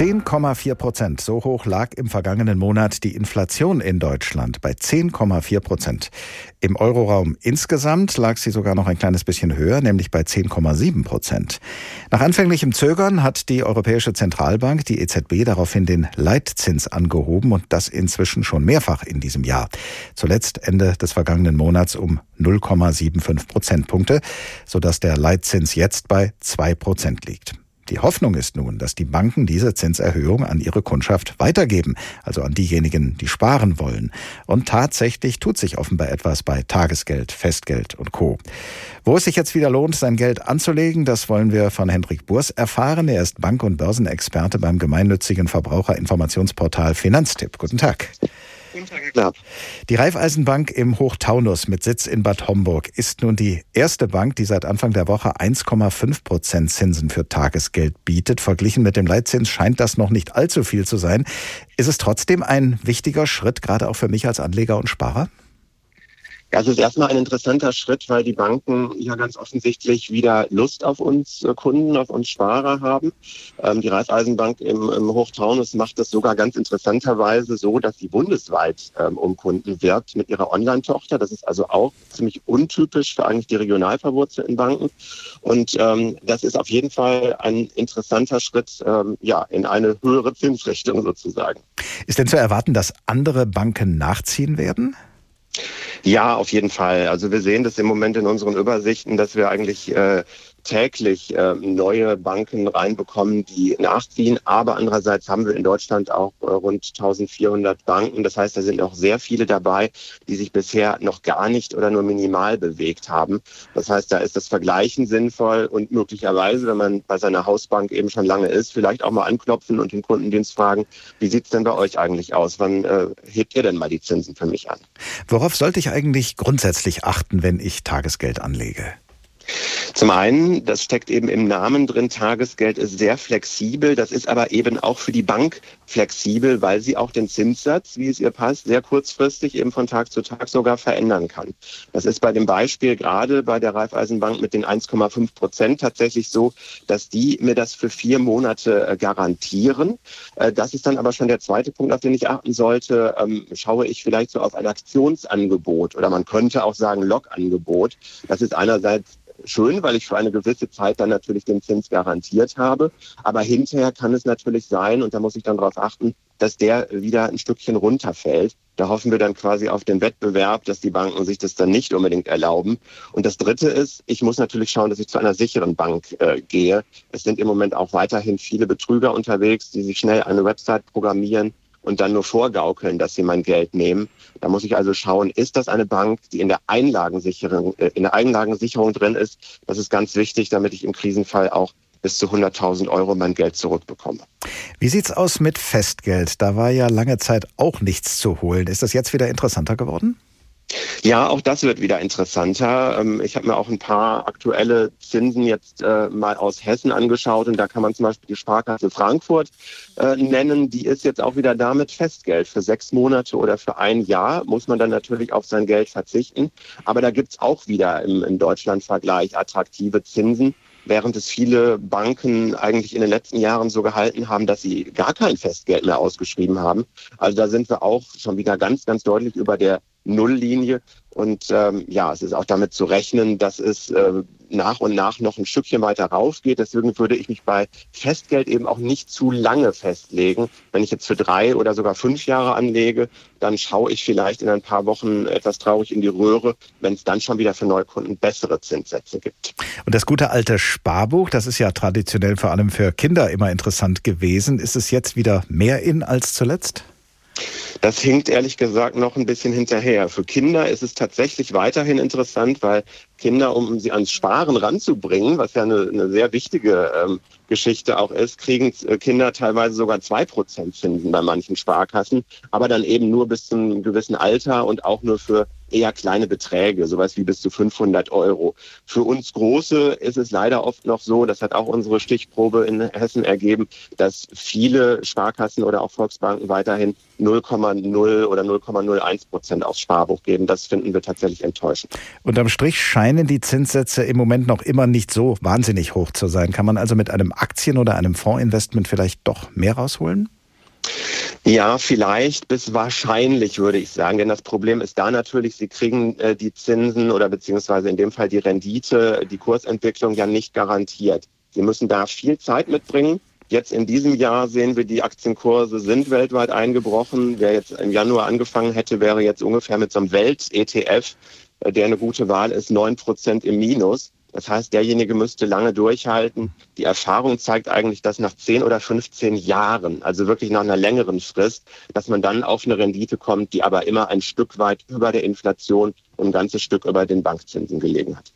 10,4 Prozent. So hoch lag im vergangenen Monat die Inflation in Deutschland bei 10,4 Prozent. Im Euroraum insgesamt lag sie sogar noch ein kleines bisschen höher, nämlich bei 10,7 Prozent. Nach anfänglichem Zögern hat die Europäische Zentralbank, die EZB, daraufhin den Leitzins angehoben und das inzwischen schon mehrfach in diesem Jahr. Zuletzt Ende des vergangenen Monats um 0,75 Prozentpunkte, sodass der Leitzins jetzt bei 2 Prozent liegt. Die Hoffnung ist nun, dass die Banken diese Zinserhöhung an ihre Kundschaft weitergeben, also an diejenigen, die sparen wollen. Und tatsächlich tut sich offenbar etwas bei Tagesgeld, Festgeld und Co. Wo es sich jetzt wieder lohnt, sein Geld anzulegen, das wollen wir von Hendrik Burs erfahren. Er ist Bank- und Börsenexperte beim gemeinnützigen Verbraucherinformationsportal Finanztipp. Guten Tag. Die Raiffeisenbank im Hochtaunus mit Sitz in Bad Homburg ist nun die erste Bank, die seit Anfang der Woche 1,5 Prozent Zinsen für Tagesgeld bietet. Verglichen mit dem Leitzins scheint das noch nicht allzu viel zu sein. Ist es trotzdem ein wichtiger Schritt, gerade auch für mich als Anleger und Sparer? Ja, es ist erstmal ein interessanter Schritt, weil die Banken ja ganz offensichtlich wieder Lust auf uns äh, Kunden, auf uns Sparer haben. Ähm, die Raiffeisenbank im, im Hochtaunus macht das sogar ganz interessanterweise so, dass sie bundesweit ähm, um Kunden wirbt mit ihrer Online-Tochter. Das ist also auch ziemlich untypisch für eigentlich die regional verwurzelten Banken. Und ähm, das ist auf jeden Fall ein interessanter Schritt ähm, ja, in eine höhere Zinsrichtung sozusagen. Ist denn zu erwarten, dass andere Banken nachziehen werden? Ja, auf jeden Fall. Also wir sehen das im Moment in unseren Übersichten, dass wir eigentlich äh, täglich äh, neue Banken reinbekommen, die nachziehen. Aber andererseits haben wir in Deutschland auch äh, rund 1400 Banken. Das heißt, da sind auch sehr viele dabei, die sich bisher noch gar nicht oder nur minimal bewegt haben. Das heißt, da ist das Vergleichen sinnvoll und möglicherweise, wenn man bei seiner Hausbank eben schon lange ist, vielleicht auch mal anklopfen und den Kundendienst fragen, wie sieht's denn bei euch eigentlich aus? Wann äh, hebt ihr denn mal die Zinsen für mich an? Worauf sollte ich eigentlich grundsätzlich achten, wenn ich Tagesgeld anlege? Zum einen, das steckt eben im Namen drin, Tagesgeld ist sehr flexibel. Das ist aber eben auch für die Bank flexibel, weil sie auch den Zinssatz, wie es ihr passt, sehr kurzfristig eben von Tag zu Tag sogar verändern kann. Das ist bei dem Beispiel gerade bei der Raiffeisenbank mit den 1,5 Prozent tatsächlich so, dass die mir das für vier Monate äh, garantieren. Äh, das ist dann aber schon der zweite Punkt, auf den ich achten sollte. Ähm, schaue ich vielleicht so auf ein Aktionsangebot oder man könnte auch sagen Logangebot. Das ist einerseits schön, weil ich für eine gewisse Zeit dann natürlich den Zins garantiert habe. Aber hinterher kann es natürlich sein, und da muss ich dann darauf achten, dass der wieder ein Stückchen runterfällt. Da hoffen wir dann quasi auf den Wettbewerb, dass die Banken sich das dann nicht unbedingt erlauben. Und das Dritte ist, ich muss natürlich schauen, dass ich zu einer sicheren Bank äh, gehe. Es sind im Moment auch weiterhin viele Betrüger unterwegs, die sich schnell eine Website programmieren und dann nur vorgaukeln, dass sie mein Geld nehmen. Da muss ich also schauen, ist das eine Bank, die in der Einlagensicherung, äh, in der Einlagensicherung drin ist? Das ist ganz wichtig, damit ich im Krisenfall auch bis zu 100.000 Euro mein Geld zurückbekomme. Wie sieht's aus mit Festgeld? Da war ja lange Zeit auch nichts zu holen. Ist das jetzt wieder interessanter geworden? Ja, auch das wird wieder interessanter. Ähm, ich habe mir auch ein paar aktuelle Zinsen jetzt äh, mal aus Hessen angeschaut und da kann man zum Beispiel die Sparkasse Frankfurt äh, nennen. Die ist jetzt auch wieder damit Festgeld. Für sechs Monate oder für ein Jahr muss man dann natürlich auf sein Geld verzichten. Aber da gibt's auch wieder im, im Deutschland-Vergleich attraktive Zinsen während es viele Banken eigentlich in den letzten Jahren so gehalten haben, dass sie gar kein Festgeld mehr ausgeschrieben haben. Also da sind wir auch schon wieder ganz, ganz deutlich über der Nulllinie. Und ähm, ja, es ist auch damit zu rechnen, dass es äh, nach und nach noch ein Stückchen weiter raufgeht. Deswegen würde ich mich bei Festgeld eben auch nicht zu lange festlegen. Wenn ich jetzt für drei oder sogar fünf Jahre anlege, dann schaue ich vielleicht in ein paar Wochen etwas traurig in die Röhre, wenn es dann schon wieder für Neukunden bessere Zinssätze gibt. Und das gute alte Sparbuch, das ist ja traditionell vor allem für Kinder immer interessant gewesen. Ist es jetzt wieder mehr in als zuletzt? Das hinkt ehrlich gesagt noch ein bisschen hinterher. Für Kinder ist es tatsächlich weiterhin interessant, weil Kinder, um sie ans Sparen ranzubringen, was ja eine, eine sehr wichtige ähm, Geschichte auch ist, kriegen äh, Kinder teilweise sogar zwei Prozent Zinsen bei manchen Sparkassen, aber dann eben nur bis zu einem gewissen Alter und auch nur für eher kleine Beträge, sowas wie bis zu 500 Euro. Für uns Große ist es leider oft noch so, das hat auch unsere Stichprobe in Hessen ergeben, dass viele Sparkassen oder auch Volksbanken weiterhin 0,0 oder 0,01 Prozent aufs Sparbuch geben. Das finden wir tatsächlich enttäuschend. Unterm Strich scheinen die Zinssätze im Moment noch immer nicht so wahnsinnig hoch zu sein. Kann man also mit einem Aktien- oder einem Fondsinvestment vielleicht doch mehr rausholen? Ja, vielleicht bis wahrscheinlich, würde ich sagen. Denn das Problem ist da natürlich, Sie kriegen äh, die Zinsen oder beziehungsweise in dem Fall die Rendite, die Kursentwicklung ja nicht garantiert. Sie müssen da viel Zeit mitbringen. Jetzt in diesem Jahr sehen wir, die Aktienkurse sind weltweit eingebrochen. Wer jetzt im Januar angefangen hätte, wäre jetzt ungefähr mit so einem Welt-ETF, äh, der eine gute Wahl ist, neun Prozent im Minus. Das heißt, derjenige müsste lange durchhalten. Die Erfahrung zeigt eigentlich, dass nach 10 oder 15 Jahren, also wirklich nach einer längeren Frist, dass man dann auf eine Rendite kommt, die aber immer ein Stück weit über der Inflation und ein ganzes Stück über den Bankzinsen gelegen hat.